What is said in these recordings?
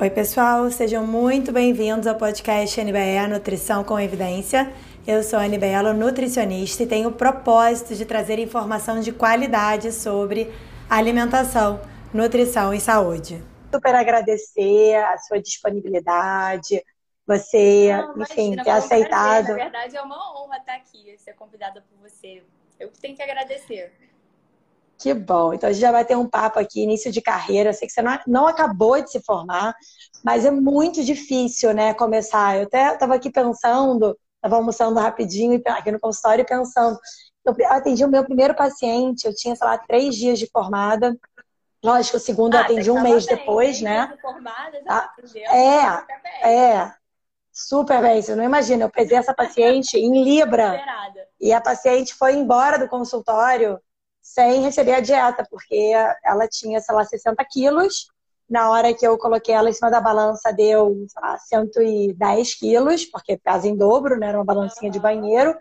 Oi, pessoal, sejam muito bem-vindos ao podcast NBE Nutrição com Evidência. Eu sou a Anibelo, nutricionista, e tenho o propósito de trazer informação de qualidade sobre alimentação, nutrição e saúde. Super agradecer a sua disponibilidade, você, Não, enfim, imagina, ter aceitado. Prazer. Na verdade, é uma honra estar aqui, ser convidada por você. Eu que tenho que agradecer. Que bom. Então a gente já vai ter um papo aqui, início de carreira. Eu sei que você não, não acabou de se formar, mas é muito difícil, né, começar. Eu até estava aqui pensando, estava almoçando rapidinho aqui no consultório pensando. Eu atendi o meu primeiro paciente, eu tinha, sei lá, três dias de formada. Lógico, o segundo ah, eu atendi um mês bem, depois, né? De formada, já ah, é, é. Super bem, você não imagina. Eu pesei essa paciente em Libra. E a paciente foi embora do consultório sem receber a dieta, porque ela tinha, sei lá, 60 quilos. Na hora que eu coloquei ela em cima da balança, deu sei lá, 110 quilos, porque pesa em dobro, né? Era uma balancinha de banheiro.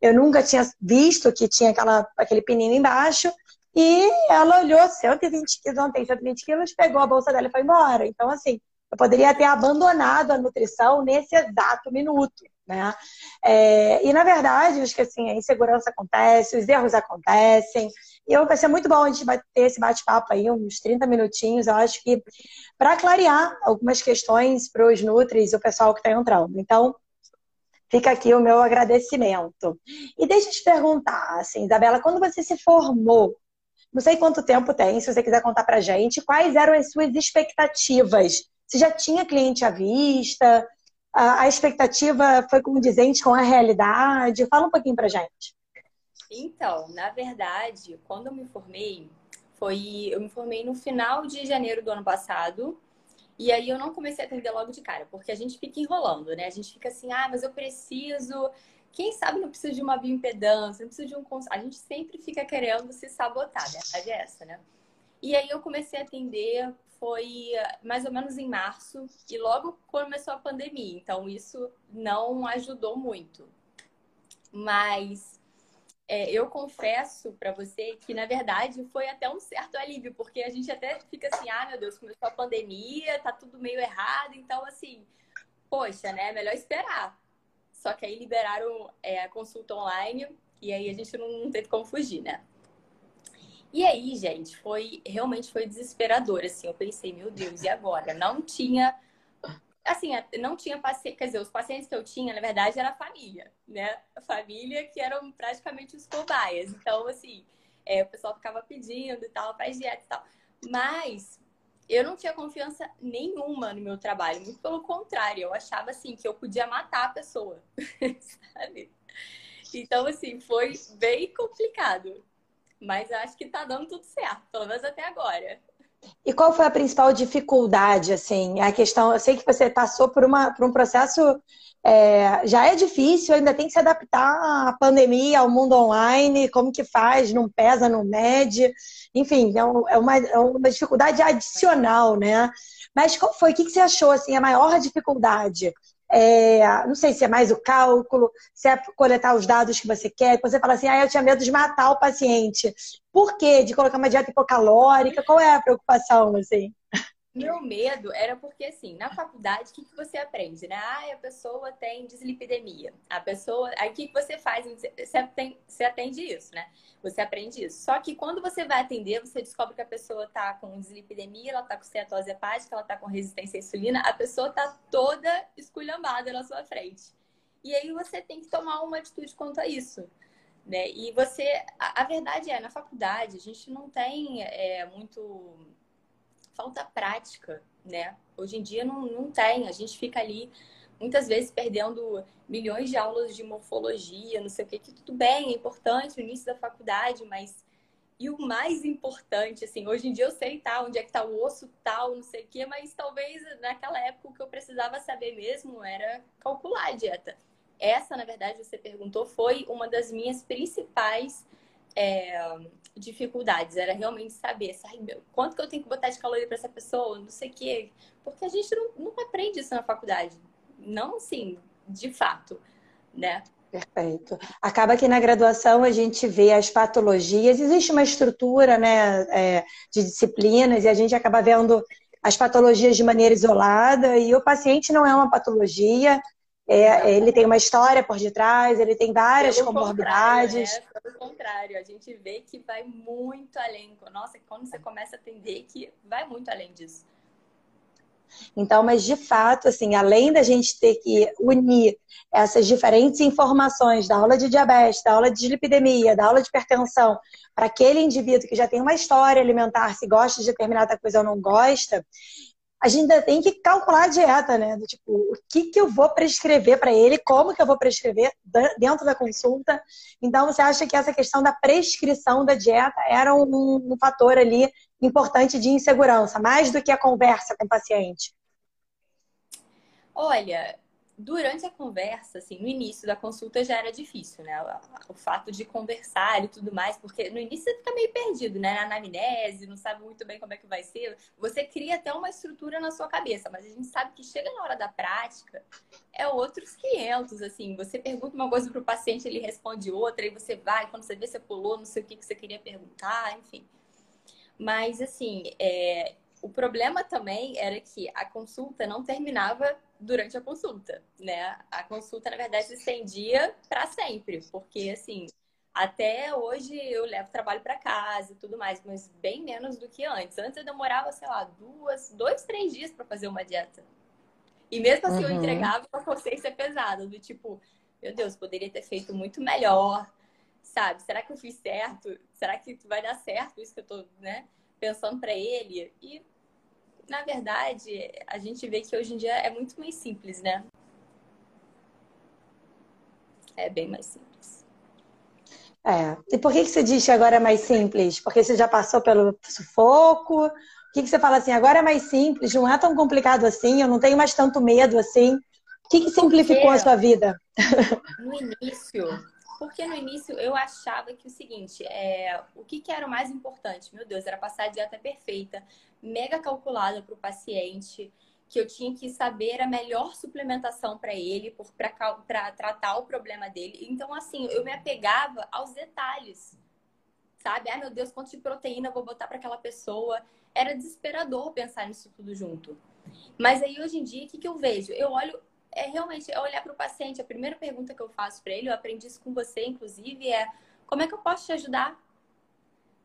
Eu nunca tinha visto que tinha aquela, aquele pininho embaixo. E ela olhou 120 quilos, não tem 120 quilos, pegou a bolsa dela e foi embora. Então, assim, eu poderia ter abandonado a nutrição nesse exato minuto. Né? É, e na verdade, acho que assim, a insegurança acontece, os erros acontecem. E eu, vai ser muito bom a gente ter esse bate-papo aí, uns 30 minutinhos, eu acho que para clarear algumas questões para os Nutris e o pessoal que está entrando. Então, fica aqui o meu agradecimento. E deixa eu te perguntar, assim, Isabela, quando você se formou, não sei quanto tempo tem, se você quiser contar para gente, quais eram as suas expectativas? Você já tinha cliente à vista? A, expectativa foi condizente com a realidade? Fala um pouquinho pra gente. Então, na verdade, quando eu me formei, foi eu me formei no final de janeiro do ano passado. E aí eu não comecei a atender logo de cara, porque a gente fica enrolando, né? A gente fica assim, ah, mas eu preciso. Quem sabe não precisa de uma bioimpedância, não precisa de um. A gente sempre fica querendo se sabotar, né? A verdade é essa, né? E aí eu comecei a atender foi mais ou menos em março e logo começou a pandemia, então isso não ajudou muito. Mas é, eu confesso para você que na verdade foi até um certo alívio, porque a gente até fica assim, ah meu Deus, começou a pandemia, tá tudo meio errado, então assim, poxa, né, melhor esperar. Só que aí liberaram é, a consulta online e aí a gente não, não teve como fugir, né? E aí, gente, foi realmente foi desesperador, assim. Eu pensei, meu Deus, e agora? Não tinha assim, não tinha paciente, quer dizer, os pacientes que eu tinha, na verdade, era a família, né? A família que eram praticamente os cobaias. Então, assim, é, o pessoal ficava pedindo e tal, faz dieta e tal. Mas eu não tinha confiança nenhuma no meu trabalho, muito pelo contrário, eu achava assim que eu podia matar a pessoa, sabe? Então, assim, foi bem complicado. Mas acho que tá dando tudo certo, pelo menos até agora. E qual foi a principal dificuldade, assim? A questão, eu sei que você passou por, uma, por um processo, é, já é difícil, ainda tem que se adaptar à pandemia, ao mundo online, como que faz, não pesa, não mede, enfim, é, é, uma, é uma dificuldade adicional, né? Mas qual foi? O que, que você achou, assim, a maior dificuldade? É, não sei se é mais o cálculo, se é coletar os dados que você quer, que você fala assim, ah, eu tinha medo de matar o paciente. Por quê? De colocar uma dieta hipocalórica? Qual é a preocupação, assim? Meu medo era porque, assim, na faculdade, o que, que você aprende, né? Ah, a pessoa tem dislipidemia. A pessoa. Aí o que, que você faz? Você atende, você atende isso, né? Você aprende isso. Só que quando você vai atender, você descobre que a pessoa tá com dislipidemia, ela tá com ceatose hepática, ela tá com resistência à insulina, a pessoa tá toda esculhambada na sua frente. E aí você tem que tomar uma atitude quanto a isso. Né? E você. A, a verdade é, na faculdade, a gente não tem é, muito falta prática, né? Hoje em dia não, não tem, a gente fica ali muitas vezes perdendo milhões de aulas de morfologia, não sei o que, que tudo bem, é importante no início da faculdade, mas e o mais importante, assim, hoje em dia eu sei tá, onde é que tá o osso tal, não sei o que, mas talvez naquela época o que eu precisava saber mesmo era calcular a dieta. Essa, na verdade, você perguntou, foi uma das minhas principais é, dificuldades, era realmente saber, sabe, quanto que eu tenho que botar de caloria para essa pessoa, não sei o quê. Porque a gente não, não aprende isso na faculdade. Não, assim, de fato, né? Perfeito. Acaba que na graduação a gente vê as patologias, existe uma estrutura né, é, de disciplinas e a gente acaba vendo as patologias de maneira isolada, e o paciente não é uma patologia, é, ele tem uma história por detrás, ele tem várias Pelo comorbidades. Né? Pelo contrário, a gente vê que vai muito além. Nossa, quando você começa a atender, que vai muito além disso. Então, mas de fato, assim, além da gente ter que unir essas diferentes informações da aula de diabetes, da aula de dislipidemia, da aula de hipertensão, para aquele indivíduo que já tem uma história alimentar, se gosta de determinada coisa ou não gosta, a gente ainda tem que calcular a dieta, né? Tipo, o que, que eu vou prescrever para ele, como que eu vou prescrever dentro da consulta. Então, você acha que essa questão da prescrição da dieta era um, um fator ali importante de insegurança, mais do que a conversa com o paciente? Olha, durante a conversa, assim, no início da consulta já era difícil, né? O fato de conversar e tudo mais, porque no início você fica meio perdido, né? Na anamnese, não sabe muito bem como é que vai ser. Você cria até uma estrutura na sua cabeça, mas a gente sabe que chega na hora da prática, é outros 500, assim. Você pergunta uma coisa pro paciente, ele responde outra, e você vai, quando você vê, você pulou, não sei o que, que você queria perguntar, enfim. Mas, assim, é... o problema também era que a consulta não terminava durante a consulta, né? A consulta, na verdade, se estendia para sempre, porque assim, até hoje eu levo trabalho para casa e tudo mais, mas bem menos do que antes. Antes eu demorava, sei lá, duas, dois, três dias para fazer uma dieta. E mesmo assim uhum. eu entregava com a consciência pesada, do tipo, meu Deus, poderia ter feito muito melhor, sabe? Será que eu fiz certo? Será que vai dar certo isso que eu tô, né, pensando para ele? E na verdade, a gente vê que hoje em dia é muito mais simples, né? É bem mais simples. É. E por que, que você diz que agora é mais simples? Porque você já passou pelo sufoco? O que, que você fala assim, agora é mais simples, não é tão complicado assim, eu não tenho mais tanto medo assim. O que, que simplificou Porque, a sua vida? No início, porque no início eu achava que o seguinte, é, o que, que era o mais importante? Meu Deus, era passar a dieta perfeita, mega calculada para o paciente, que eu tinha que saber a melhor suplementação para ele, para tratar o problema dele. Então, assim, eu me apegava aos detalhes, sabe? Ai, meu Deus, quanto de proteína vou botar para aquela pessoa? Era desesperador pensar nisso tudo junto. Mas aí, hoje em dia, o que, que eu vejo? Eu olho é realmente é olhar para o paciente. A primeira pergunta que eu faço para ele, eu aprendi isso com você, inclusive, é como é que eu posso te ajudar?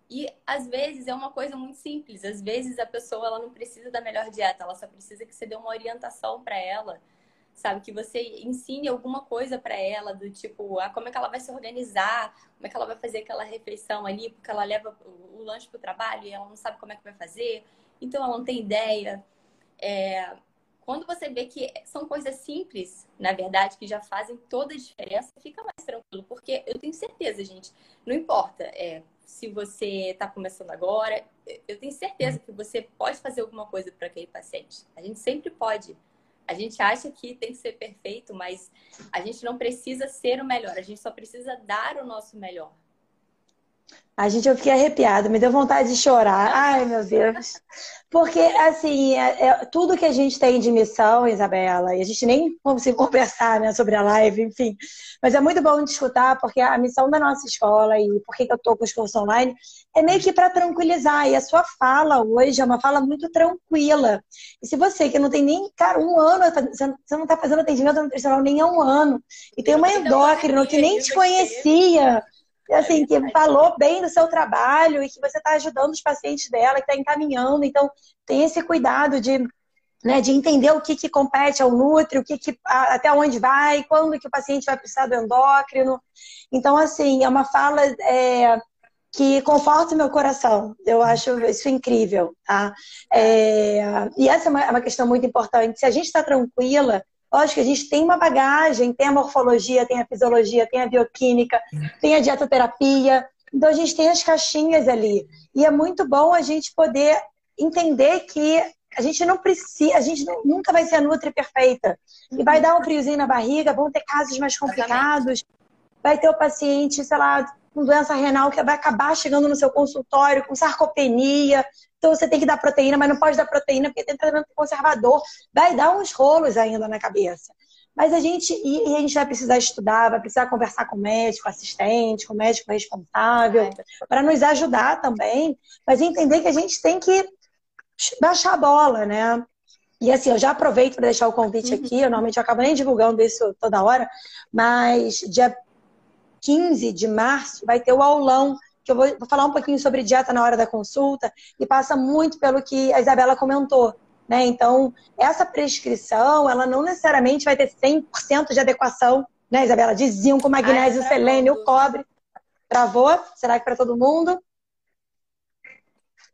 E às vezes é uma coisa muito simples. Às vezes a pessoa ela não precisa da melhor dieta, ela só precisa que você dê uma orientação para ela, sabe? Que você ensine alguma coisa para ela, do tipo, ah, como é que ela vai se organizar, como é que ela vai fazer aquela refeição ali, porque ela leva o lanche para o trabalho e ela não sabe como é que vai fazer, então ela não tem ideia. É, quando você vê que são coisas simples, na verdade, que já fazem toda a diferença, fica mais tranquilo. Porque eu tenho certeza, gente, não importa é, se você está começando agora, eu tenho certeza que você pode fazer alguma coisa para aquele paciente. A gente sempre pode. A gente acha que tem que ser perfeito, mas a gente não precisa ser o melhor, a gente só precisa dar o nosso melhor. A gente, eu fiquei arrepiada, me deu vontade de chorar. Ai, meu Deus. Porque, assim, é, é, tudo que a gente tem de missão, Isabela, e a gente nem conseguiu conversar né, sobre a live, enfim. Mas é muito bom de escutar, porque a missão da nossa escola e por que eu estou com os cursos online é meio que para tranquilizar. E a sua fala hoje é uma fala muito tranquila. E se você, que não tem nem, cara, um ano, você não está fazendo atendimento nutricional nem há um ano, e tem uma endócrina que nem te conhecia assim, que falou bem do seu trabalho e que você está ajudando os pacientes dela, que está encaminhando. Então, tem esse cuidado de, né, de entender o que, que compete ao Nutri, o que, que até onde vai, quando que o paciente vai precisar do endócrino. Então, assim, é uma fala é, que conforta o meu coração. Eu acho isso incrível, tá? É, e essa é uma, é uma questão muito importante. Se a gente está tranquila, Lógico que a gente tem uma bagagem, tem a morfologia, tem a fisiologia, tem a bioquímica, tem a dietoterapia. Então a gente tem as caixinhas ali. E é muito bom a gente poder entender que a gente não precisa, a gente nunca vai ser a Nutri perfeita. E vai dar um friozinho na barriga, vão ter casos mais complicados. Vai ter o paciente, sei lá, com doença renal que vai acabar chegando no seu consultório com sarcopenia. Então você tem que dar proteína, mas não pode dar proteína porque tem tratamento conservador. Vai dar uns rolos ainda na cabeça. Mas a gente, e, a gente vai precisar estudar, vai precisar conversar com o médico, assistente, com o médico responsável, para nos ajudar também, mas entender que a gente tem que baixar a bola, né? E assim, eu já aproveito para deixar o convite uhum. aqui, eu normalmente eu acabo nem divulgando isso toda hora, mas dia 15 de março vai ter o aulão, que eu vou, vou falar um pouquinho sobre dieta na hora da consulta, e passa muito pelo que a Isabela comentou. Né? Então, essa prescrição, ela não necessariamente vai ter 100% de adequação, né, Isabela? De zinco, magnésio, Ai, selênio, cobre. Travou? Será que para todo mundo?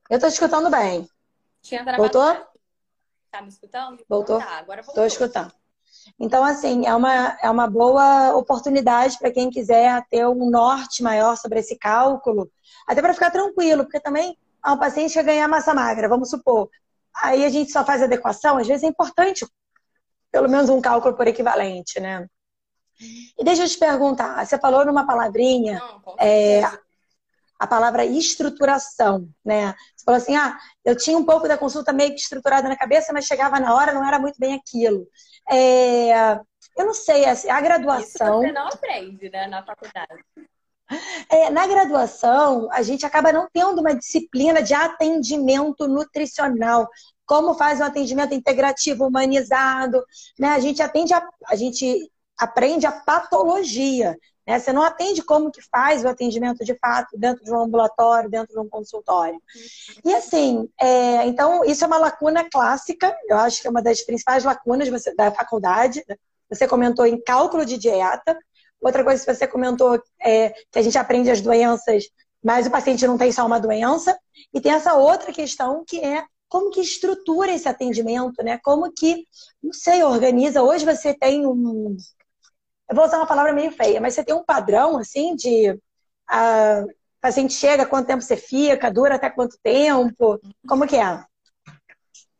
Eu estou escutando bem. Tinha Voltou? Tá me escutando? Voltou? Tá, agora voltou. Estou escutando. Então, assim, é uma, é uma boa oportunidade para quem quiser ter um norte maior sobre esse cálculo, até para ficar tranquilo, porque também ah, um paciente quer ganhar massa magra, vamos supor. Aí a gente só faz adequação, às vezes é importante pelo menos um cálculo por equivalente, né? E deixa eu te perguntar, você falou numa palavrinha, Não, é, a palavra estruturação, né? Você falou assim, ah, eu tinha um pouco da consulta meio que estruturada na cabeça, mas chegava na hora, não era muito bem aquilo. É, eu não sei, assim, a graduação... Isso você não aprende, né, na faculdade. É, na graduação, a gente acaba não tendo uma disciplina de atendimento nutricional. Como faz um atendimento integrativo, humanizado, né? A gente atende a, a gente aprende a patologia. Né? Você não atende como que faz o atendimento de fato dentro de um ambulatório, dentro de um consultório. E assim, é, então isso é uma lacuna clássica, eu acho que é uma das principais lacunas da faculdade. Você comentou em cálculo de dieta. Outra coisa que você comentou é que a gente aprende as doenças, mas o paciente não tem só uma doença. E tem essa outra questão que é como que estrutura esse atendimento, né? Como que, não sei, organiza. Hoje você tem um, eu vou usar uma palavra meio feia, mas você tem um padrão, assim, de a paciente chega, quanto tempo você fica, dura até quanto tempo? Como que é?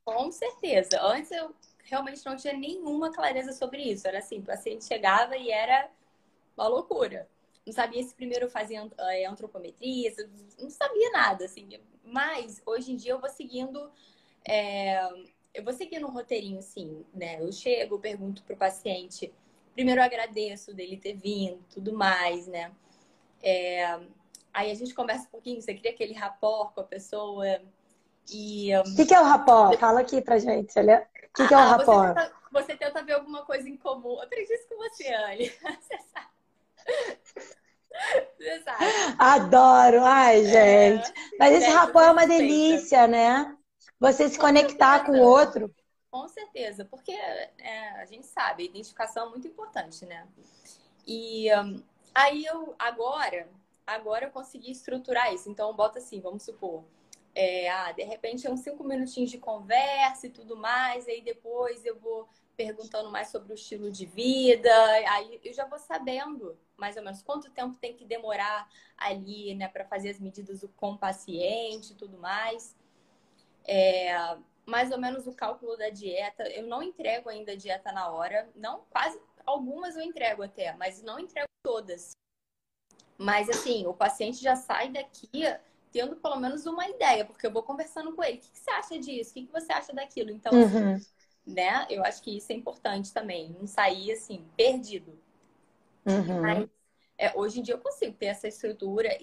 Com certeza. Antes eu realmente não tinha nenhuma clareza sobre isso. Era assim, o paciente chegava e era uma loucura. Não sabia se primeiro fazia é, antropometria, não sabia nada, assim. Mas hoje em dia eu vou seguindo. É, eu vou seguindo um roteirinho, assim, né? Eu chego, pergunto pro paciente primeiro eu agradeço dele ter vindo, tudo mais, né? É, aí a gente conversa um pouquinho, você cria aquele rapport com a pessoa. E. O que, que, é o rapport? Fala aqui pra gente. O que, que é o ah, rapport? Você tenta, você tenta, ver alguma coisa em comum. Eu aprendi isso com você, Anne. Você sabe. Você sabe. Adoro! Ai, é. gente. É, Mas esse rapport é uma delícia, né? Você se conectar com o outro. Com certeza, porque é, a gente sabe, a identificação é muito importante, né? E um, aí eu agora, agora eu consegui estruturar isso. Então bota assim, vamos supor, é, ah, de repente é uns cinco minutinhos de conversa e tudo mais, aí depois eu vou perguntando mais sobre o estilo de vida, aí eu já vou sabendo mais ou menos quanto tempo tem que demorar ali, né, para fazer as medidas com o paciente e tudo mais. É, mais ou menos o cálculo da dieta. Eu não entrego ainda a dieta na hora, não quase algumas eu entrego até, mas não entrego todas. Mas assim, o paciente já sai daqui tendo pelo menos uma ideia, porque eu vou conversando com ele. O que, você acha disso? O que, que você acha daquilo? Então, uhum. né? Eu acho que isso é importante também, não sair assim perdido. Uhum. Mas é, hoje em dia eu consigo ter essa estrutura.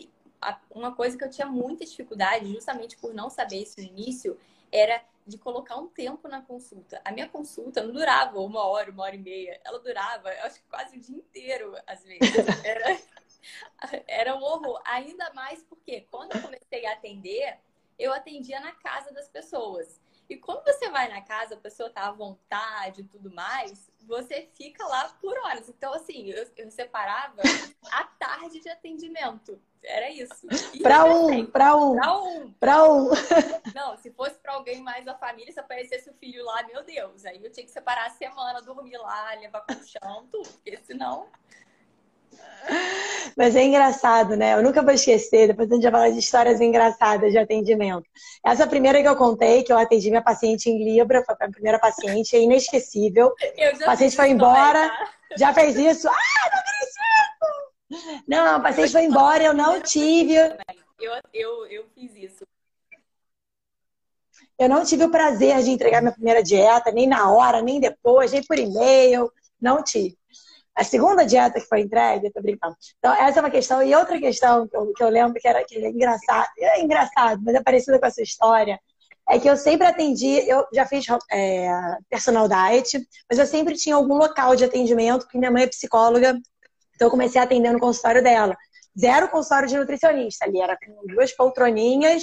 Uma coisa que eu tinha muita dificuldade, justamente por não saber isso no início, era de colocar um tempo na consulta. A minha consulta não durava uma hora, uma hora e meia. Ela durava, eu acho que quase o dia inteiro, às vezes. Era, era um horror. Ainda mais porque quando eu comecei a atender, eu atendia na casa das pessoas. E quando você vai na casa, a pessoa tá à vontade e tudo mais, você fica lá por horas. Então, assim, eu, eu separava a tarde de atendimento. Era isso. Para um, para um. Para um. Para um. Não, se fosse para alguém mais da família, se aparecesse o filho lá, meu Deus. Aí eu tinha que separar a semana, dormir lá, levar pro chão, tudo. Porque senão mas é engraçado, né? Eu nunca vou esquecer, depois a gente vai falar de histórias engraçadas de atendimento. Essa primeira que eu contei, que eu atendi minha paciente em Libra, foi a primeira paciente, é inesquecível. O paciente foi embora, tá? já fez isso. Ah, não acredito! Não, o paciente foi embora, eu não tive. Eu, eu, eu fiz isso. Eu não tive o prazer de entregar minha primeira dieta, nem na hora, nem depois, nem por e-mail. Não tive. A segunda dieta que foi entregue, tô brincando. Então, essa é uma questão. E outra questão que eu, que eu lembro que era que é engraçado, é engraçado, mas é parecida com essa história. é que eu sempre atendi, eu já fiz é, personal diet, mas eu sempre tinha algum local de atendimento, porque minha mãe é psicóloga, então eu comecei a atender no consultório dela. Zero consultório de nutricionista ali, era com duas poltroninhas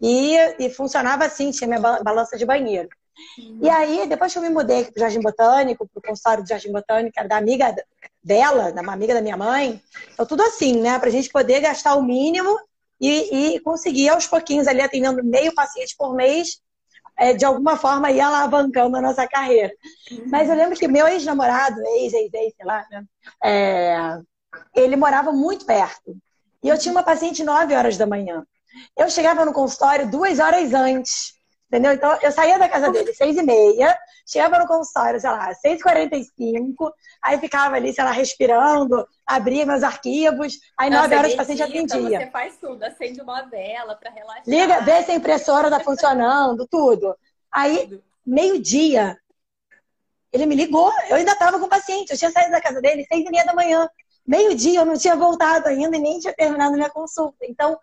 e, e funcionava assim, tinha minha balança de banheiro. Uhum. E aí, depois que eu me mudei para o Jardim Botânico, para o consultório do Jardim Botânico, era da amiga dela, da uma amiga da minha mãe, então tudo assim, né? Para a gente poder gastar o mínimo e, e conseguir aos pouquinhos ali atendendo meio paciente por mês, é, de alguma forma ir alavancando a nossa carreira. Uhum. Mas eu lembro que meu ex-namorado, ex, ex, ex, sei lá, né? É, ele morava muito perto. E eu tinha uma paciente 9 horas da manhã. Eu chegava no consultório duas horas antes. Entendeu? Então, eu saía da casa dele seis e meia, chegava no consultório, sei lá, seis e quarenta e cinco, aí ficava ali, sei lá, respirando, abria meus arquivos, aí nove horas o paciente atendia. Você faz tudo, acende uma vela para relaxar. Liga, vê se a impressora tá funcionando, tudo. Aí, meio-dia, ele me ligou, eu ainda estava com o paciente, eu tinha saído da casa dele seis e meia da manhã meio-dia eu não tinha voltado ainda e nem tinha terminado minha consulta. Então,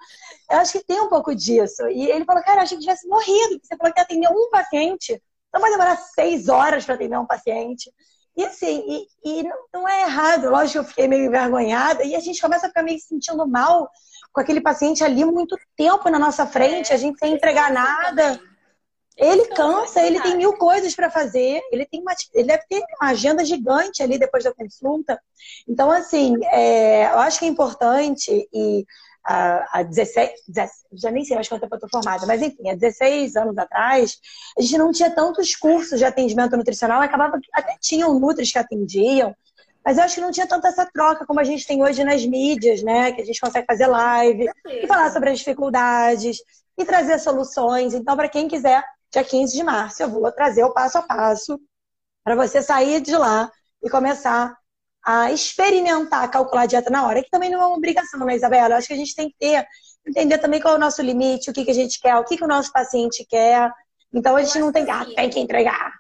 eu acho que tem um pouco disso. E ele falou, cara, eu achei que tivesse morrido. Você falou que atendeu um paciente. Não vai demorar seis horas para atender um paciente. E assim, e, e, não é errado. Lógico que eu fiquei meio envergonhada. E a gente começa a ficar meio se sentindo mal com aquele paciente ali muito tempo na nossa frente, a gente sem entregar nada. Ele cansa, ele tem mil coisas para fazer, ele tem uma, ele deve ter uma agenda gigante ali depois da consulta. Então, assim, é, eu acho que é importante e há, há 16, 16, já nem sei mais quanto tempo eu estou formada, mas enfim, há 16 anos atrás, a gente não tinha tantos cursos de atendimento nutricional, acabava que até tinham nutris que atendiam, mas eu acho que não tinha tanta essa troca como a gente tem hoje nas mídias, né? Que a gente consegue fazer live e falar sobre as dificuldades e trazer soluções. Então, para quem quiser dia 15 de março, eu vou trazer o passo a passo para você sair de lá e começar a experimentar calcular a dieta na hora, que também não é uma obrigação, né, Isabela? Eu acho que a gente tem que ter, entender também qual é o nosso limite, o que, que a gente quer, o que, que o nosso paciente quer. Então a gente não tem que, ah, tem que entregar.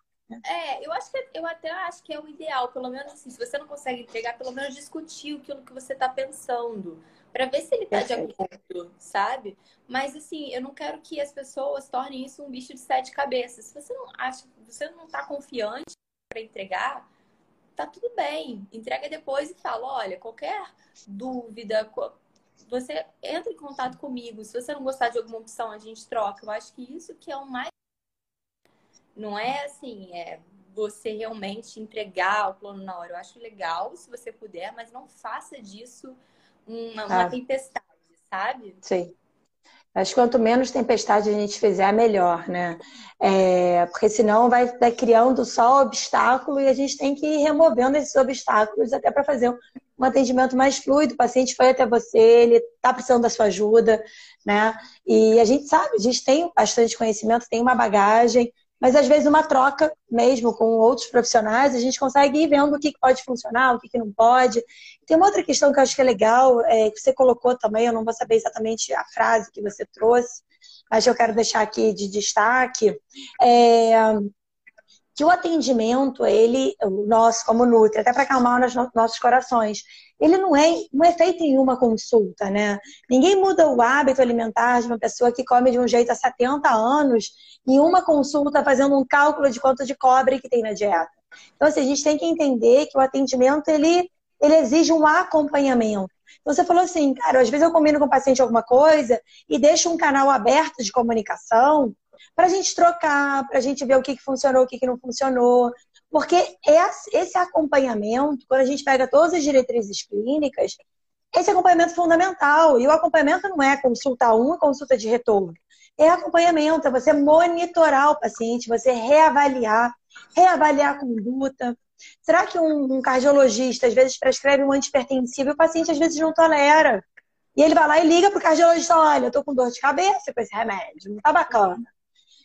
É, eu acho que eu até acho que é o ideal, pelo menos assim, se você não consegue entregar, pelo menos discutir aquilo que você está pensando para ver se ele tá de acordo, sabe? Mas assim, eu não quero que as pessoas tornem isso um bicho de sete cabeças. Se você não acha, você não tá confiante para entregar, tá tudo bem. Entrega depois e fala, olha, qualquer dúvida, você entra em contato comigo. Se você não gostar de alguma opção, a gente troca. Eu acho que isso que é o mais não é assim, é você realmente entregar o plano na hora. Eu acho legal se você puder, mas não faça disso uma, uma ah. tempestade, sabe? Sim. Acho que quanto menos tempestade a gente fizer, melhor, né? É, porque senão vai, vai criando só obstáculo e a gente tem que ir removendo esses obstáculos até para fazer um atendimento mais fluido. O paciente foi até você, ele está precisando da sua ajuda, né? E a gente sabe, a gente tem bastante conhecimento, tem uma bagagem, mas às vezes uma troca mesmo com outros profissionais, a gente consegue ir vendo o que pode funcionar, o que não pode. Tem uma outra questão que eu acho que é legal, é, que você colocou também, eu não vou saber exatamente a frase que você trouxe, mas eu quero deixar aqui de destaque. É, que o atendimento, ele, o nosso como Nutri, até para acalmar os nossos corações, ele não é, não é feito em uma consulta, né? Ninguém muda o hábito alimentar de uma pessoa que come de um jeito há 70 anos em uma consulta fazendo um cálculo de quanto de cobre que tem na dieta. Então, assim, a gente tem que entender que o atendimento, ele, ele exige um acompanhamento. Então, você falou assim, cara, às vezes eu combino com o paciente alguma coisa e deixo um canal aberto de comunicação para a gente trocar, para a gente ver o que, que funcionou, o que, que não funcionou. Porque esse acompanhamento, quando a gente pega todas as diretrizes clínicas, esse acompanhamento é fundamental. E o acompanhamento não é consulta um e consulta de retorno. É acompanhamento, é você monitorar o paciente, você reavaliar, reavaliar a conduta. Será que um, cardiologista às vezes prescreve um antipertensivo e o paciente às vezes não tolera? E ele vai lá e liga para o cardiologista: olha, eu tô com dor de cabeça com esse remédio, não tá bacana.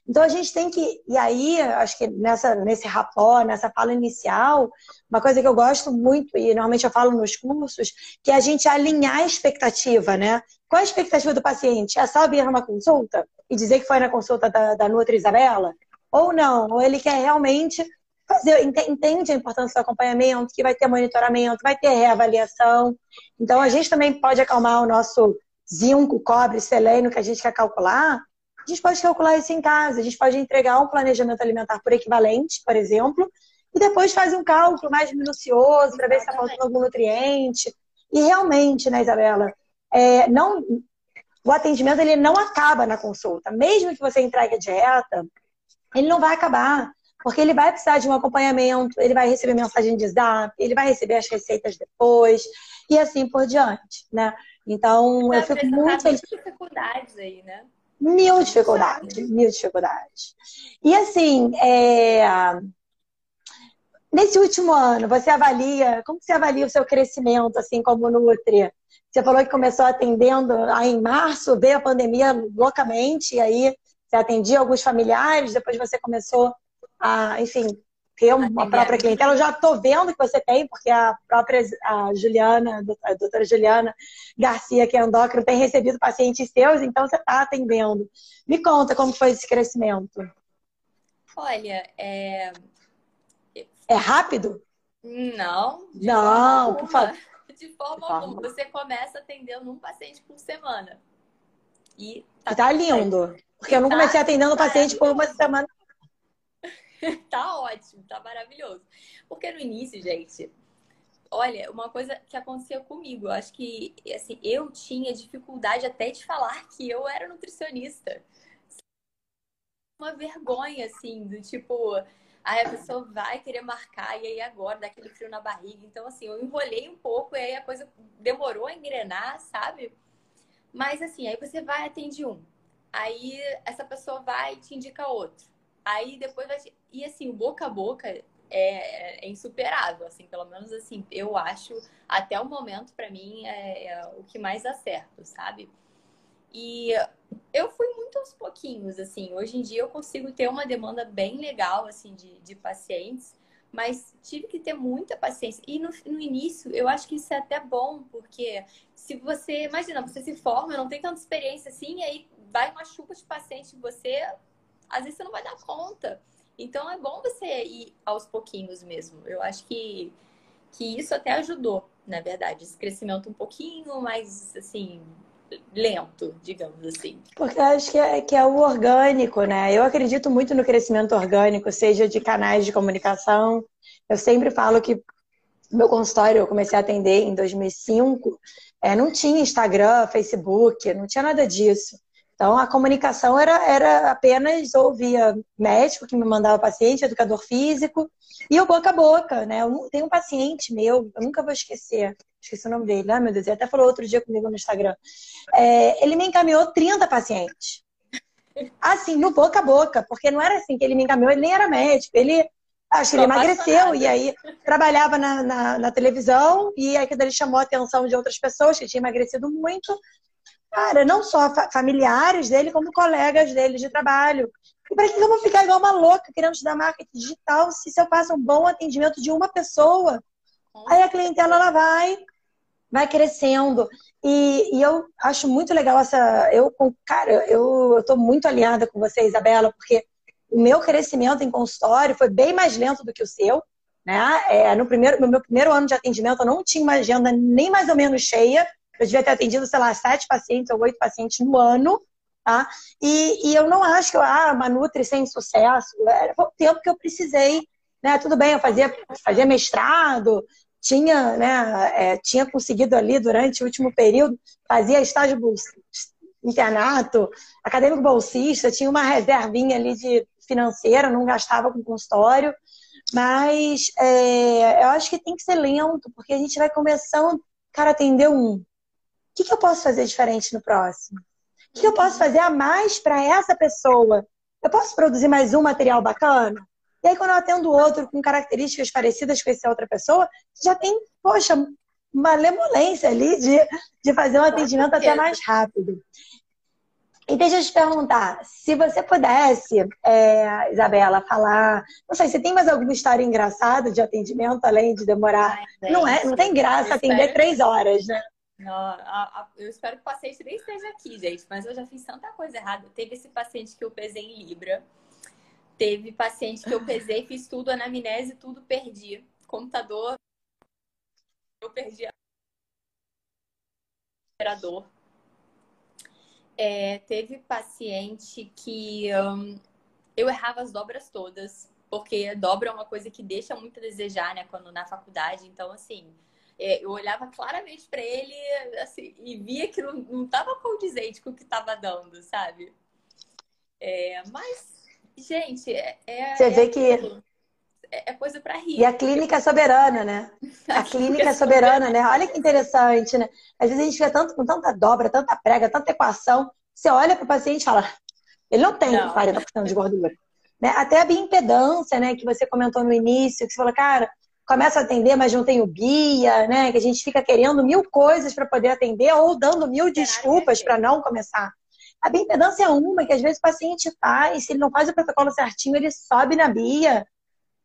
Então a gente tem que. E aí, acho que nessa, nesse rapó, nessa fala inicial, uma coisa que eu gosto muito, e normalmente eu falo nos cursos, que é a gente alinhar a expectativa, né? Qual é a expectativa do paciente? É só vir numa consulta e dizer que foi na consulta da, da Nutri Isabela? Ou não? Ou ele quer realmente fazer, entende a importância do acompanhamento, que vai ter monitoramento, vai ter reavaliação. Então a gente também pode acalmar o nosso zinco, cobre, selênio que a gente quer calcular a gente pode calcular isso em casa. A gente pode entregar um planejamento alimentar por equivalente, por exemplo, e depois faz um cálculo mais minucioso para ver se está faltando algum nutriente. E realmente, né, Isabela, é, não, o atendimento ele não acaba na consulta. Mesmo que você entregue a dieta, ele não vai acabar. Porque ele vai precisar de um acompanhamento, ele vai receber mensagem de zap, ele vai receber as receitas depois, e assim por diante, né? Então, eu fico muito feliz. dificuldades aí, né? Mil dificuldades, mil dificuldades. E assim, é... nesse último ano, você avalia, como você avalia o seu crescimento, assim, como Nutri? Você falou que começou atendendo aí em março, veio a pandemia loucamente, e aí você atendia alguns familiares, depois você começou a, enfim, ter uma própria clientela. Eu já estou vendo que você tem, porque a própria a Juliana, a doutora Juliana Garcia, que é endócrina, tem recebido pacientes seus, então você está atendendo. Me conta como foi esse crescimento. Olha, é. É rápido? Não. Não, por favor. De forma alguma. Você começa atendendo um paciente por semana. E tá, tá lindo. Porque eu não comecei atendendo paciente por uma semana tá ótimo, tá maravilhoso. Porque no início, gente, olha, uma coisa que acontecia comigo, eu acho que assim, eu tinha dificuldade até de falar que eu era nutricionista. Uma vergonha, assim, do tipo, aí a pessoa vai querer marcar, e aí agora dá aquele frio na barriga. Então, assim, eu enrolei um pouco, e aí a coisa demorou a engrenar, sabe? Mas assim, aí você vai atende um. Aí essa pessoa vai e te indica outro. Aí depois vai. E assim, o boca a boca é, é, insuperável, assim, pelo menos assim, eu acho, até o momento, para mim, é, é, o que mais acerto, sabe? E eu fui muito aos pouquinhos, assim. Hoje em dia eu consigo ter uma demanda bem legal, assim, de, de pacientes, mas tive que ter muita paciência. E no, no início, eu acho que isso é até bom, porque se você, imagina, você se forma, não tem tanta experiência assim, e aí vai uma chuva de paciente, você às vezes você não vai dar conta. Então é bom você ir aos pouquinhos mesmo. Eu acho que, que isso até ajudou, na verdade, esse crescimento um pouquinho mais assim lento, digamos assim. Porque eu acho que é, que é o orgânico, né? Eu acredito muito no crescimento orgânico, seja de canais de comunicação. Eu sempre falo que meu consultório eu comecei a atender em 2005, é, não tinha Instagram, Facebook, não tinha nada disso. Então, a comunicação era, era apenas ou via médico que me mandava paciente, educador físico, e o boca a boca, né? Tenho um paciente meu, eu nunca vou esquecer, esqueci o nome dele, né, meu Deus, ele até falou outro dia comigo no Instagram. É, ele me encaminhou 30 pacientes. Assim, no boca a boca, porque não era assim que ele me encaminhou, ele nem era médico, ele acho que ele emagreceu e aí trabalhava na, na, na, televisão e aí quando ele chamou a atenção de outras pessoas que tinha emagrecido muito, cara, não só familiares dele, como colegas dele de trabalho. E para que eu vou ficar igual uma louca querendo estudar marketing digital se, se eu faço um bom atendimento de uma pessoa? Aí a clientela ela vai, vai crescendo. E, e eu acho muito legal essa. Eu, cara, eu estou muito alinhada com você, Isabela, porque o meu crescimento em consultório foi bem mais lento do que o seu. Né? É, no, primeiro, no meu primeiro ano de atendimento, eu não tinha uma agenda nem mais ou menos cheia. Eu devia ter atendido, sei lá, sete pacientes ou oito pacientes no ano, tá? E, e eu não acho que eu, ah, uma Nutri sem sucesso. Era o tempo que eu precisei, né? Tudo bem, eu fazia, fazia mestrado, tinha, né, é, tinha conseguido ali durante o último período, fazia estágio internato, acadêmico bolsista, tinha uma reservinha ali de financeira, não gastava com consultório, mas é, eu acho que tem que ser lento, porque a gente vai começando, cara, atendeu um, que, que eu posso fazer diferente no próximo? O que, que eu posso fazer a mais para essa pessoa? Eu posso produzir mais um material bacana? E aí, quando eu atendo outro com características parecidas com essa outra pessoa, já tem, poxa, uma lemolência ali de, de fazer um atendimento até mais rápido. E deixa eu te perguntar, se você pudesse, é, Isabela, falar, não sei, você tem mais alguma história engraçada de atendimento, além de demorar? Ai, não é, não tem graça atender três horas, né? Eu espero que o paciente nem esteja aqui, gente, mas eu já fiz tanta coisa errada. Teve esse paciente que eu pesei em Libra. Teve paciente que eu pesei, fiz tudo, anamnese, tudo perdi. Computador, eu perdi a operador. É, teve paciente que um, eu errava as dobras todas, porque dobra é uma coisa que deixa muito a desejar, né, quando na faculdade. Então, assim, é, eu olhava claramente para ele assim, e via que não, não tava condizente com o que tava dando, sabe? É, mas, gente, é. é Você vê que. É, é coisa para rir. E a clínica é soberana, né? A clínica é soberana, né? Olha que interessante, né? Às vezes a gente fica tanto, com tanta dobra, tanta prega, tanta equação. Você olha para o paciente e fala, ele não tem não. 40% de gordura. Né? Até a bioimpedância, né, que você comentou no início, que você falou, cara, começa a atender, mas não tem o BIA, né? Que a gente fica querendo mil coisas para poder atender ou dando mil desculpas para não começar. A bioimpedância é uma que às vezes o paciente faz, se ele não faz o protocolo certinho, ele sobe na BIA.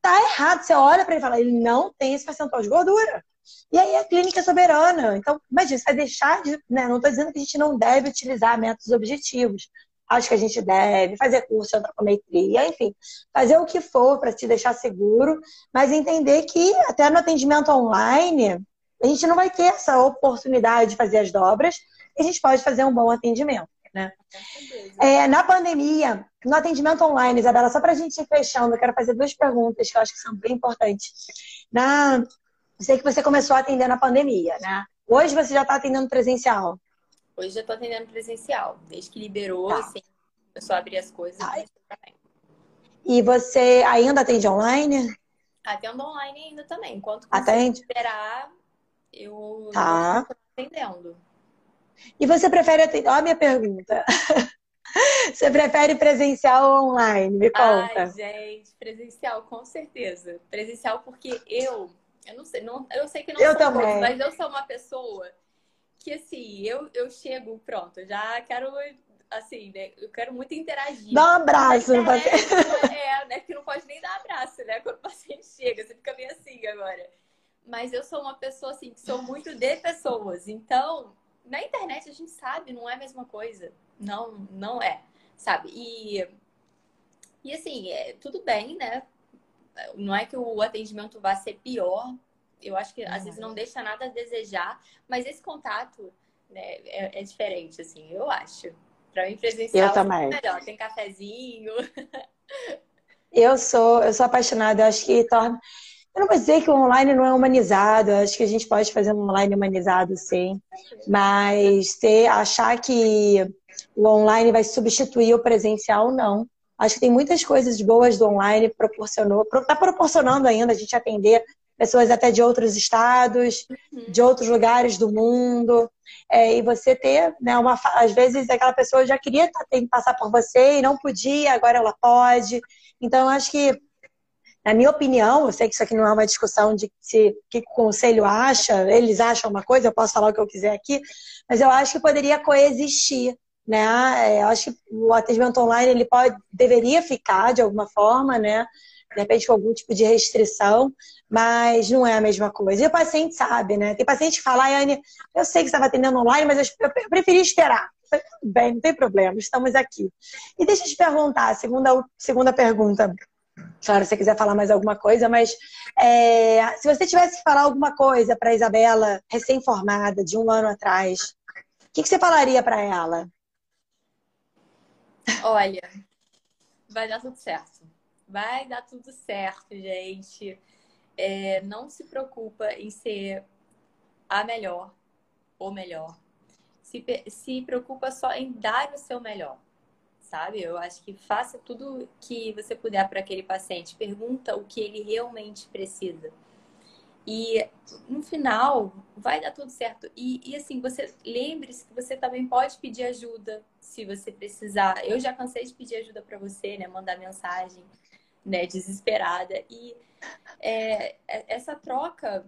Tá errado. Você olha para ele e fala, ele não tem esse percentual de gordura. E aí a clínica é soberana. Então, imagina, você vai deixar de. Né? Não estou dizendo que a gente não deve utilizar métodos objetivos. Acho que a gente deve fazer curso de antropometria, enfim, fazer o que for para te deixar seguro, mas entender que até no atendimento online a gente não vai ter essa oportunidade de fazer as dobras e a gente pode fazer um bom atendimento. Né? É, na pandemia, no atendimento online, Isabela, só para a gente ir fechando, eu quero fazer duas perguntas que eu acho que são bem importantes. Na, eu sei que você começou a atender na pandemia, né? Hoje você já está atendendo presencial? Hoje já estou atendendo presencial. Desde que liberou, tá. assim, eu só abri as coisas tá. e você ainda atende online? Atendo online ainda também. Enquanto Atende? esperar, eu tá. estou atendendo. E você prefere atender? Olha a minha pergunta. Você prefere presencial ou online? Me conta. Ai, gente, presencial, com certeza. Presencial porque eu, eu não sei, não, eu sei que não eu sou também. mas eu sou uma pessoa que assim, eu, eu chego, pronto, já quero, assim, né? Eu quero muito interagir. Dá um abraço no paciente. É, né? Que não pode nem dar abraço, né? Quando o paciente chega, você fica meio assim agora. Mas eu sou uma pessoa, assim, que sou muito de pessoas. Então, na internet a gente sabe, não é a mesma coisa. Não, não é, sabe? E, e assim, é, tudo bem, né? Não é que o atendimento vá ser pior, eu acho que às vezes não deixa nada a desejar, mas esse contato né, é, é diferente, assim, eu acho. Para mim, presencial eu também. é melhor. Tem cafezinho. Eu sou, eu sou apaixonada, eu acho que torna. Eu não vou dizer que o online não é humanizado, eu acho que a gente pode fazer um online humanizado, sim. Mas ter, achar que o online vai substituir o presencial, não. Acho que tem muitas coisas boas do online, proporcionou, está proporcionando ainda a gente atender pessoas até de outros estados, uhum. de outros lugares do mundo. É, e você ter, né, uma, às vezes aquela pessoa já queria ter, passar por você e não podia, agora ela pode. Então, eu acho que, na minha opinião, eu sei que isso aqui não é uma discussão de se que o conselho acha, eles acham uma coisa, eu posso falar o que eu quiser aqui, mas eu acho que poderia coexistir. Né? É, eu acho que o atendimento online ele pode, deveria ficar de alguma forma, né? De repente com algum tipo de restrição, mas não é a mesma coisa. E o paciente sabe, né? Tem paciente que fala, Anne, eu sei que você estava atendendo online, mas eu preferi esperar. Falei, tudo bem, não tem problema, estamos aqui. E deixa eu te perguntar, segunda, segunda pergunta. Claro, se você quiser falar mais alguma coisa, mas é, se você tivesse que falar alguma coisa para a Isabela, recém-formada, de um ano atrás, o que, que você falaria para ela? Olha, vai dar tudo certo. Vai dar tudo certo, gente. É, não se preocupa em ser a melhor ou melhor. Se, se preocupa só em dar o seu melhor, sabe? Eu acho que faça tudo que você puder para aquele paciente. Pergunta o que ele realmente precisa. E no final vai dar tudo certo. E, e assim, você lembre-se que você também pode pedir ajuda se você precisar. Eu já cansei de pedir ajuda para você, né? Mandar mensagem né, desesperada. E é, é, essa troca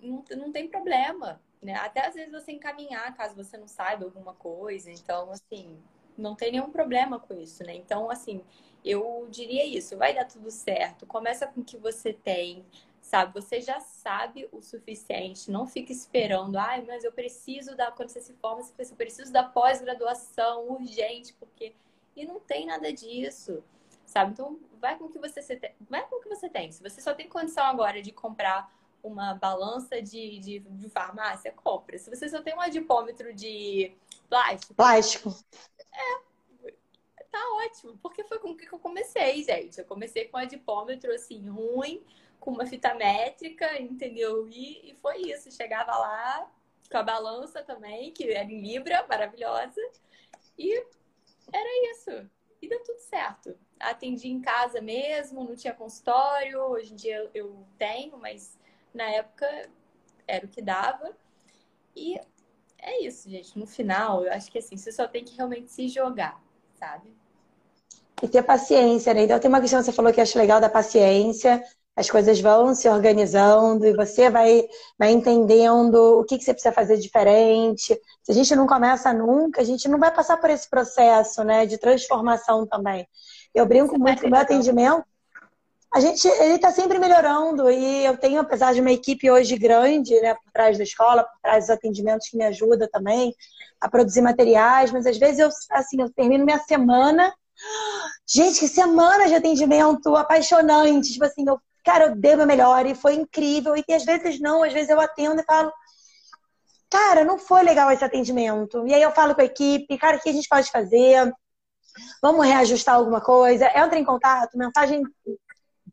não, não tem problema, né? Até às vezes você encaminhar, caso você não saiba alguma coisa. Então, assim, não tem nenhum problema com isso, né? Então, assim, eu diria isso, vai dar tudo certo. Começa com o que você tem, sabe? Você já sabe o suficiente. Não fica esperando, ai, mas eu preciso da. Quando você se forma, você eu preciso da pós-graduação urgente, porque. E não tem nada disso sabe? Então, vai com o que você tem. Vai com o que você tem. Se você só tem condição agora de comprar uma balança de, de, de farmácia, compra. Se você só tem um adipômetro de Plástico? Plástico. É, tá ótimo, porque foi com o que eu comecei, gente. Eu comecei com um adipômetro, assim, ruim, com uma fita métrica, entendeu? E, e foi isso. Chegava lá com a balança também, que era em Libra, maravilhosa. E era isso. E deu tudo certo. Atendi em casa mesmo, não tinha consultório. Hoje em dia eu tenho, mas na época era o que dava. E é isso, gente. No final, eu acho que assim, você só tem que realmente se jogar, sabe? E ter paciência, né? Então tem uma questão que você falou que eu acho legal da paciência. As coisas vão se organizando e você vai, vai entendendo o que, que você precisa fazer diferente. Se a gente não começa nunca, a gente não vai passar por esse processo né, de transformação também. Eu brinco muito com o meu atendimento a gente ele está sempre melhorando e eu tenho, apesar de uma equipe hoje grande, né, por trás da escola, por trás dos atendimentos que me ajuda também a produzir materiais, mas às vezes eu assim, eu termino minha semana, gente, que semana de atendimento apaixonante, tipo assim, eu, cara, eu dei meu melhor e foi incrível e às vezes não, às vezes eu atendo e falo Cara, não foi legal esse atendimento. E aí eu falo com a equipe, cara, o que a gente pode fazer? Vamos reajustar alguma coisa? Entra em contato, mensagem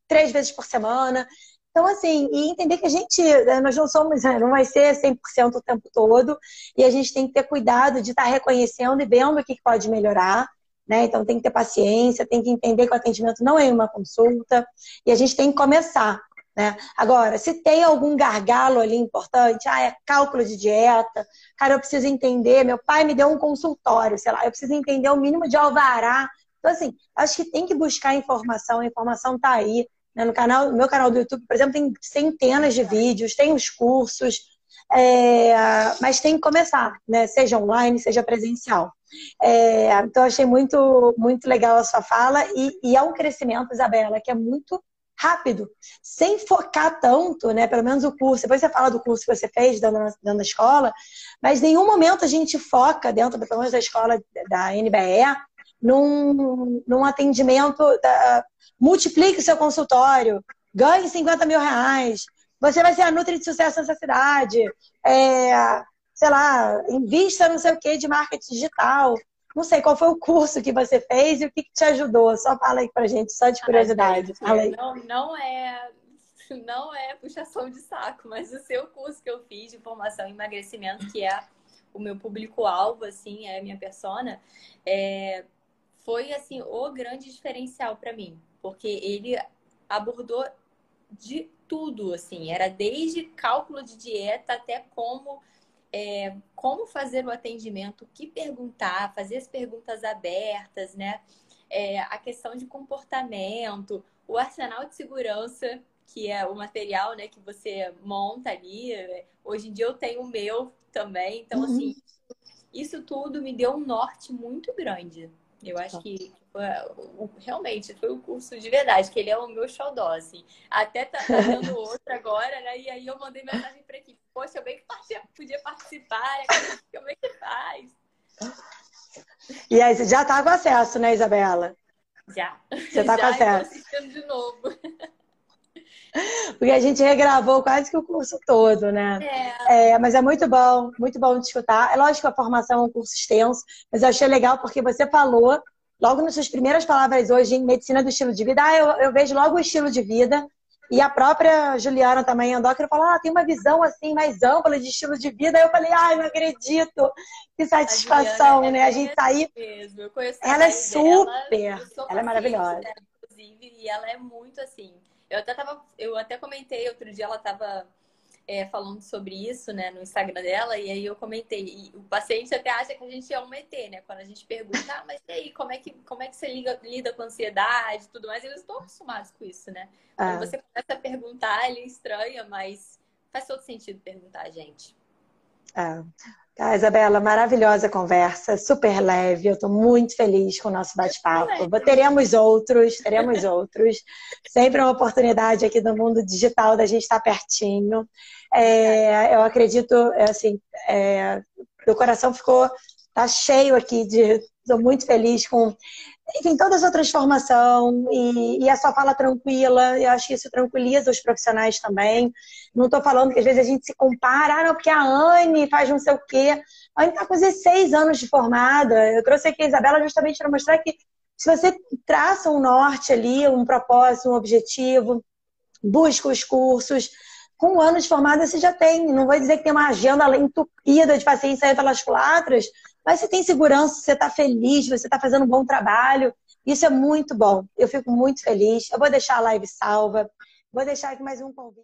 três vezes por semana. Então, assim, e entender que a gente, né, nós não somos, né, não vai ser 100% o tempo todo, e a gente tem que ter cuidado de estar reconhecendo e vendo o que pode melhorar. Né? Então, tem que ter paciência, tem que entender que o atendimento não é uma consulta, e a gente tem que começar. Né? Agora, se tem algum gargalo ali importante, ah, é cálculo de dieta, cara, eu preciso entender, meu pai me deu um consultório, sei lá, eu preciso entender o mínimo de alvará. Então, assim, acho que tem que buscar informação, a informação está aí. Né? No, canal, meu canal do YouTube, por exemplo, tem centenas de vídeos, tem os cursos, é, mas tem que começar, né? seja online, seja presencial. É, então, achei muito, muito legal a sua fala e, e é um crescimento, Isabela, que é muito rápido, sem focar tanto, né? Pelo menos o curso. Depois você fala do curso que você fez dentro, da escola, mas em nenhum momento a gente foca dentro, pelo menos da escola da NBE, num, num atendimento da, multiplique seu consultório, ganhe 50 mil reais, você vai ser a Nutri de sucesso nessa cidade, é, sei lá, invista não sei o que de marketing digital. Não sei qual foi o curso que você fez e o que, que te ajudou. Só fala aí pra gente, só de curiosidade. Ai, não, não é não é puxação de saco, mas o seu curso que eu fiz de formação em emagrecimento, que é o meu público-alvo, assim, é a minha persona, é, foi, assim, o grande diferencial para mim porque ele abordou de tudo, assim, era desde cálculo de dieta até como é, como fazer o atendimento, o que perguntar, fazer as perguntas abertas, né? É, a questão de comportamento, o arsenal de segurança, que é o material né, que você monta ali. Hoje em dia eu tenho o meu também, então, assim, uhum. assim, isso tudo me deu um norte muito grande. Eu acho que realmente foi o curso de verdade, que ele é o meu xodó, assim. Até tá, tá dando outro agora, né? E aí eu mandei mensagem pra equipe. Poxa, eu bem que podia participar, né? como é que faz? E aí, você já tá com acesso, né, Isabela? Já. Você tá já, com acesso. assistindo de novo. Porque a gente regravou quase que o curso todo, né? É. é. mas é muito bom, muito bom de escutar. É lógico que a formação é um curso extenso, mas eu achei legal porque você falou, logo nas suas primeiras palavras hoje, em medicina do estilo de vida, ah, eu, eu vejo logo o estilo de vida. E a própria Juliana também, endócrina, falou, ah, tem uma visão assim mais ampla de estilo de vida. Aí eu falei, ai, não acredito. Que satisfação, a né? A gente sair. Tá ela é super. Dela, ela é maravilhosa. Dela, inclusive, e ela é muito assim eu até, tava, eu até comentei, outro dia ela estava é, falando sobre isso, né, no Instagram dela, e aí eu comentei. E o paciente até acha que a gente é um ET, né? Quando a gente pergunta, ah, mas e aí, como é que, como é que você liga, lida com ansiedade e tudo mais? Eles estão acostumados com isso, né? Ah. Quando você começa a perguntar, ele estranha, mas faz todo sentido perguntar, gente. Ah. Ah, Isabela, maravilhosa conversa, super leve. Eu estou muito feliz com o nosso bate-papo. Teremos outros, teremos outros. Sempre uma oportunidade aqui no mundo digital da gente estar pertinho. É, eu acredito, é, assim, é, meu coração ficou tá cheio aqui de. Estou muito feliz com enfim, toda essa transformação e, e a sua fala tranquila, eu acho que isso tranquiliza os profissionais também. Não estou falando que às vezes a gente se compara, ah, não, porque a Anne faz não sei o quê. A gente está com 16 anos de formada. Eu trouxe aqui a Isabela justamente para mostrar que se você traça um norte ali, um propósito, um objetivo, busca os cursos, com um ano de formada você já tem. Não vou dizer que tem uma agenda entupida de pacientes aí pelas quatras, mas você tem segurança, você está feliz, você está fazendo um bom trabalho. Isso é muito bom. Eu fico muito feliz. Eu vou deixar a live salva. Vou deixar aqui mais um convite.